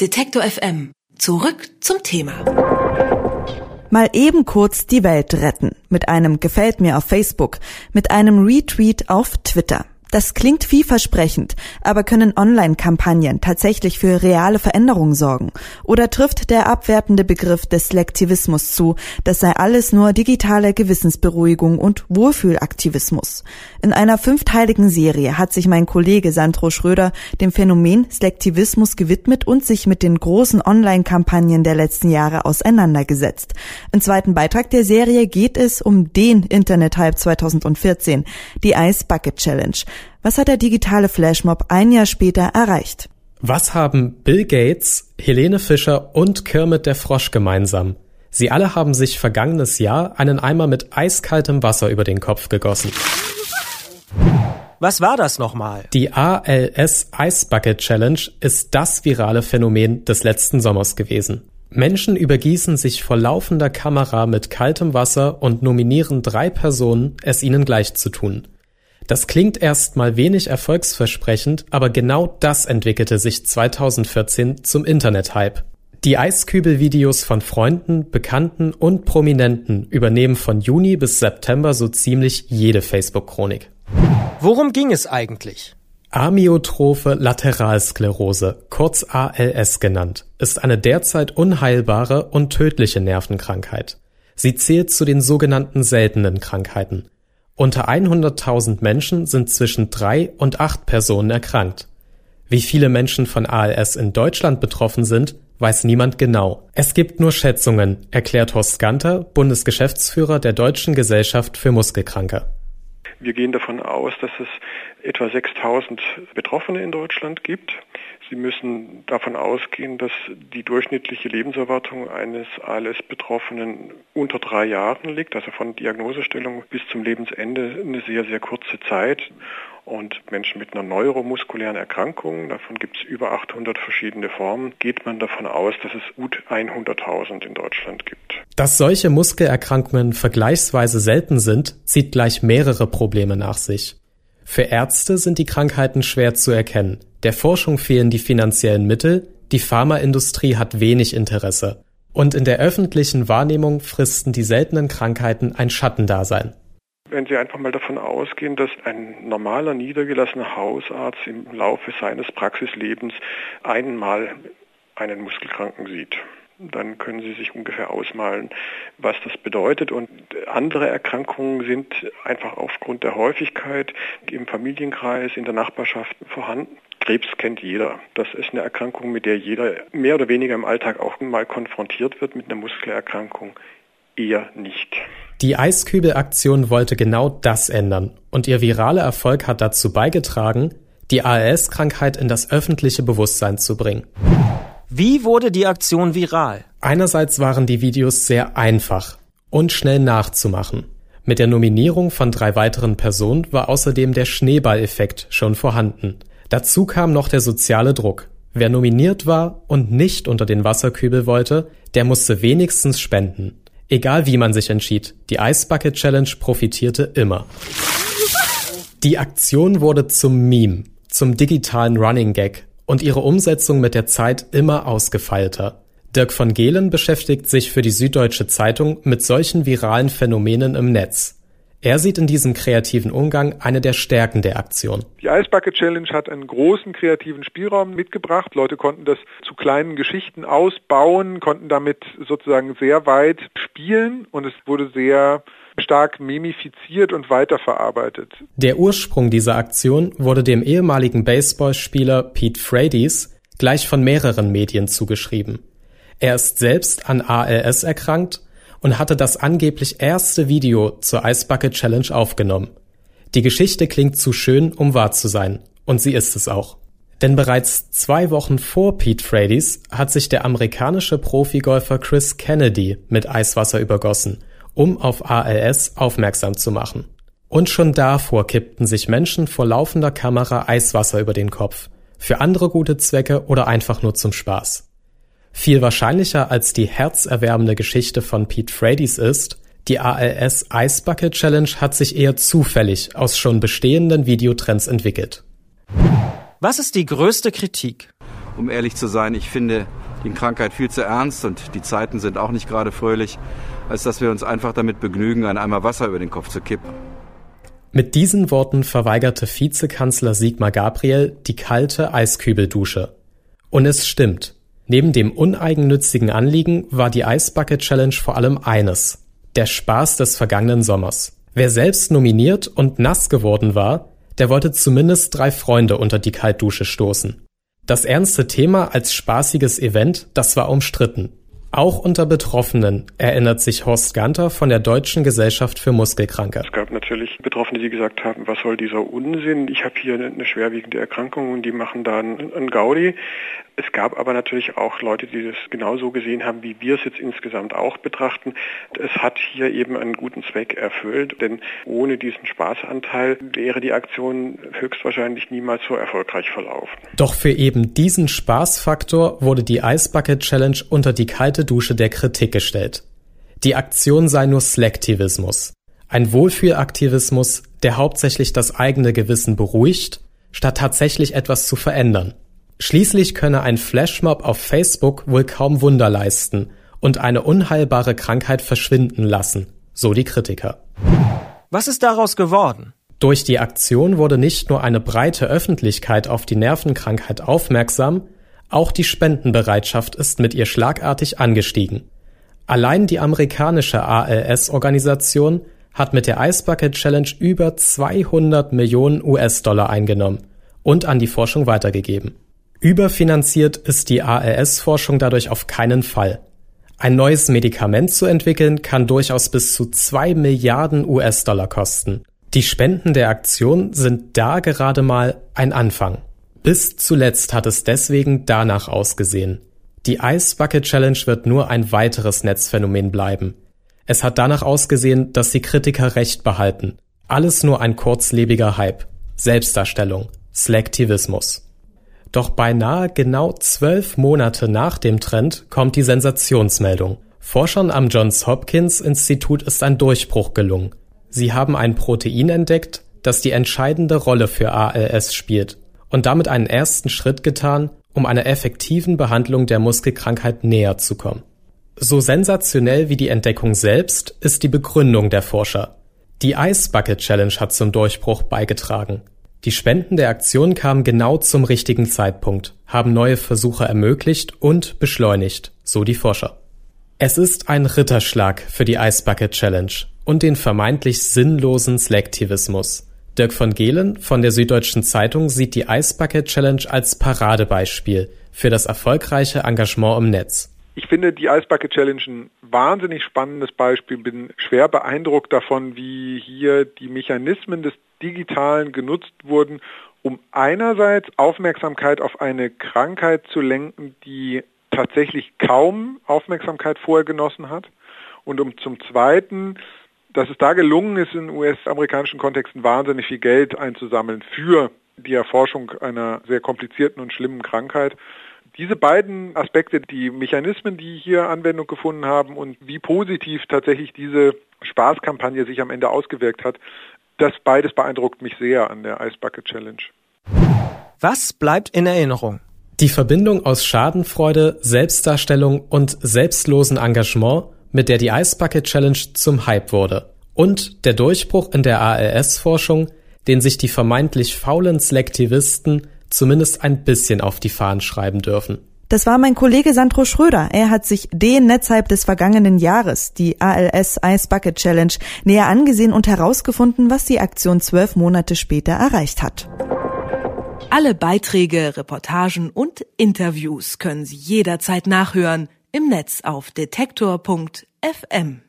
Detektor FM. Zurück zum Thema. Mal eben kurz die Welt retten. Mit einem Gefällt mir auf Facebook, mit einem Retweet auf Twitter. Das klingt vielversprechend, aber können Online-Kampagnen tatsächlich für reale Veränderungen sorgen? Oder trifft der abwertende Begriff des Selektivismus zu, das sei alles nur digitale Gewissensberuhigung und Wohlfühlaktivismus? In einer fünfteiligen Serie hat sich mein Kollege Sandro Schröder dem Phänomen Selektivismus gewidmet und sich mit den großen Online-Kampagnen der letzten Jahre auseinandergesetzt. Im zweiten Beitrag der Serie geht es um den Internet-Hype 2014, die Ice Bucket Challenge. Was hat der digitale Flashmob ein Jahr später erreicht? Was haben Bill Gates, Helene Fischer und Kermit der Frosch gemeinsam? Sie alle haben sich vergangenes Jahr einen Eimer mit eiskaltem Wasser über den Kopf gegossen. Was war das nochmal? Die ALS Ice Bucket Challenge ist das virale Phänomen des letzten Sommers gewesen. Menschen übergießen sich vor laufender Kamera mit kaltem Wasser und nominieren drei Personen, es ihnen gleich zu tun. Das klingt erstmal wenig erfolgsversprechend, aber genau das entwickelte sich 2014 zum Internet-Hype. Die Eiskübel-Videos von Freunden, Bekannten und Prominenten übernehmen von Juni bis September so ziemlich jede Facebook-Chronik. Worum ging es eigentlich? Amyotrophe Lateralsklerose, kurz ALS genannt, ist eine derzeit unheilbare und tödliche Nervenkrankheit. Sie zählt zu den sogenannten seltenen Krankheiten. Unter 100.000 Menschen sind zwischen drei und acht Personen erkrankt. Wie viele Menschen von ALS in Deutschland betroffen sind, weiß niemand genau. Es gibt nur Schätzungen, erklärt Horst Ganter, Bundesgeschäftsführer der Deutschen Gesellschaft für Muskelkranke. Wir gehen davon aus, dass es etwa 6000 Betroffene in Deutschland gibt. Sie müssen davon ausgehen, dass die durchschnittliche Lebenserwartung eines ALS-Betroffenen unter drei Jahren liegt, also von Diagnosestellung bis zum Lebensende eine sehr, sehr kurze Zeit. Und Menschen mit einer neuromuskulären Erkrankung, davon gibt es über 800 verschiedene Formen, geht man davon aus, dass es gut 100.000 in Deutschland gibt. Dass solche Muskelerkrankungen vergleichsweise selten sind, zieht gleich mehrere Probleme nach sich. Für Ärzte sind die Krankheiten schwer zu erkennen. Der Forschung fehlen die finanziellen Mittel, die Pharmaindustrie hat wenig Interesse. Und in der öffentlichen Wahrnehmung fristen die seltenen Krankheiten ein Schattendasein. Wenn Sie einfach mal davon ausgehen, dass ein normaler niedergelassener Hausarzt im Laufe seines Praxislebens einmal einen Muskelkranken sieht, dann können Sie sich ungefähr ausmalen, was das bedeutet. Und andere Erkrankungen sind einfach aufgrund der Häufigkeit im Familienkreis, in der Nachbarschaft vorhanden. Krebs kennt jeder. Das ist eine Erkrankung, mit der jeder mehr oder weniger im Alltag auch mal konfrontiert wird mit einer Muskelerkrankung. Eher nicht. Die Eiskübel-Aktion wollte genau das ändern und ihr viraler Erfolg hat dazu beigetragen, die ALS-Krankheit in das öffentliche Bewusstsein zu bringen. Wie wurde die Aktion viral? Einerseits waren die Videos sehr einfach und schnell nachzumachen. Mit der Nominierung von drei weiteren Personen war außerdem der Schneeballeffekt schon vorhanden. Dazu kam noch der soziale Druck. Wer nominiert war und nicht unter den Wasserkübel wollte, der musste wenigstens spenden. Egal wie man sich entschied, die Ice Bucket Challenge profitierte immer. Die Aktion wurde zum Meme, zum digitalen Running Gag und ihre Umsetzung mit der Zeit immer ausgefeilter. Dirk von Gehlen beschäftigt sich für die Süddeutsche Zeitung mit solchen viralen Phänomenen im Netz. Er sieht in diesem kreativen Umgang eine der Stärken der Aktion. Die Ice Bucket Challenge hat einen großen kreativen Spielraum mitgebracht. Leute konnten das zu kleinen Geschichten ausbauen, konnten damit sozusagen sehr weit spielen und es wurde sehr stark memifiziert und weiterverarbeitet. Der Ursprung dieser Aktion wurde dem ehemaligen Baseballspieler Pete Frates gleich von mehreren Medien zugeschrieben. Er ist selbst an ALS erkrankt und hatte das angeblich erste Video zur Ice Bucket Challenge aufgenommen. Die Geschichte klingt zu schön, um wahr zu sein, und sie ist es auch. Denn bereits zwei Wochen vor Pete Frates hat sich der amerikanische Profigolfer Chris Kennedy mit Eiswasser übergossen um auf ALS aufmerksam zu machen. Und schon davor kippten sich Menschen vor laufender Kamera Eiswasser über den Kopf, für andere gute Zwecke oder einfach nur zum Spaß. Viel wahrscheinlicher als die herzerwärmende Geschichte von Pete Frates ist, die ALS Ice Bucket Challenge hat sich eher zufällig aus schon bestehenden Videotrends entwickelt. Was ist die größte Kritik? um ehrlich zu sein. Ich finde die Krankheit viel zu ernst und die Zeiten sind auch nicht gerade fröhlich, als dass wir uns einfach damit begnügen, ein Eimer Wasser über den Kopf zu kippen. Mit diesen Worten verweigerte Vizekanzler Sigmar Gabriel die kalte Eiskübeldusche. Und es stimmt. Neben dem uneigennützigen Anliegen war die Eisbucket Challenge vor allem eines. Der Spaß des vergangenen Sommers. Wer selbst nominiert und nass geworden war, der wollte zumindest drei Freunde unter die Kaltdusche stoßen. Das ernste Thema als spaßiges Event, das war umstritten. Auch unter Betroffenen erinnert sich Horst Ganter von der Deutschen Gesellschaft für Muskelkranke. Es gab natürlich Betroffene, die gesagt haben, was soll dieser Unsinn? Ich habe hier eine schwerwiegende Erkrankung und die machen da einen Gaudi. Es gab aber natürlich auch Leute, die das genauso gesehen haben, wie wir es jetzt insgesamt auch betrachten. Es hat hier eben einen guten Zweck erfüllt, denn ohne diesen Spaßanteil wäre die Aktion höchstwahrscheinlich niemals so erfolgreich verlaufen. Doch für eben diesen Spaßfaktor wurde die Eisbucket Challenge unter die kalte Dusche der Kritik gestellt. Die Aktion sei nur Slektivismus. Ein Wohlfühlaktivismus, der hauptsächlich das eigene Gewissen beruhigt, statt tatsächlich etwas zu verändern. Schließlich könne ein Flashmob auf Facebook wohl kaum Wunder leisten und eine unheilbare Krankheit verschwinden lassen, so die Kritiker. Was ist daraus geworden? Durch die Aktion wurde nicht nur eine breite Öffentlichkeit auf die Nervenkrankheit aufmerksam, auch die Spendenbereitschaft ist mit ihr schlagartig angestiegen. Allein die amerikanische ALS-Organisation hat mit der Ice Bucket Challenge über 200 Millionen US-Dollar eingenommen und an die Forschung weitergegeben. Überfinanziert ist die ALS-Forschung dadurch auf keinen Fall. Ein neues Medikament zu entwickeln kann durchaus bis zu zwei Milliarden US-Dollar kosten. Die Spenden der Aktion sind da gerade mal ein Anfang. Bis zuletzt hat es deswegen danach ausgesehen. Die Ice Bucket Challenge wird nur ein weiteres Netzphänomen bleiben. Es hat danach ausgesehen, dass die Kritiker recht behalten. Alles nur ein kurzlebiger Hype. Selbstdarstellung. Selektivismus. Doch beinahe genau zwölf Monate nach dem Trend kommt die Sensationsmeldung. Forschern am Johns Hopkins Institut ist ein Durchbruch gelungen. Sie haben ein Protein entdeckt, das die entscheidende Rolle für ALS spielt und damit einen ersten Schritt getan, um einer effektiven Behandlung der Muskelkrankheit näher zu kommen. So sensationell wie die Entdeckung selbst ist die Begründung der Forscher. Die Ice Bucket Challenge hat zum Durchbruch beigetragen. Die Spenden der Aktion kamen genau zum richtigen Zeitpunkt, haben neue Versuche ermöglicht und beschleunigt, so die Forscher. Es ist ein Ritterschlag für die Ice Bucket Challenge und den vermeintlich sinnlosen Selektivismus. Dirk von Gehlen von der Süddeutschen Zeitung sieht die Ice Bucket Challenge als Paradebeispiel für das erfolgreiche Engagement im Netz. Ich finde die Ice Bucket Challenge ein wahnsinnig spannendes Beispiel. Bin schwer beeindruckt davon, wie hier die Mechanismen des Digitalen genutzt wurden, um einerseits Aufmerksamkeit auf eine Krankheit zu lenken, die tatsächlich kaum Aufmerksamkeit vorher genossen hat und um zum Zweiten, dass es da gelungen ist, in US-amerikanischen Kontexten wahnsinnig viel Geld einzusammeln für die Erforschung einer sehr komplizierten und schlimmen Krankheit. Diese beiden Aspekte, die Mechanismen, die hier Anwendung gefunden haben und wie positiv tatsächlich diese Spaßkampagne sich am Ende ausgewirkt hat, das beides beeindruckt mich sehr an der Ice Bucket Challenge. Was bleibt in Erinnerung? Die Verbindung aus Schadenfreude, Selbstdarstellung und selbstlosen Engagement, mit der die Ice Bucket Challenge zum Hype wurde. Und der Durchbruch in der ALS-Forschung, den sich die vermeintlich faulen Selektivisten zumindest ein bisschen auf die Fahnen schreiben dürfen. Das war mein Kollege Sandro Schröder. Er hat sich den Netzhype des vergangenen Jahres, die ALS Ice Bucket Challenge, näher angesehen und herausgefunden, was die Aktion zwölf Monate später erreicht hat. Alle Beiträge, Reportagen und Interviews können Sie jederzeit nachhören im Netz auf detektor.fm.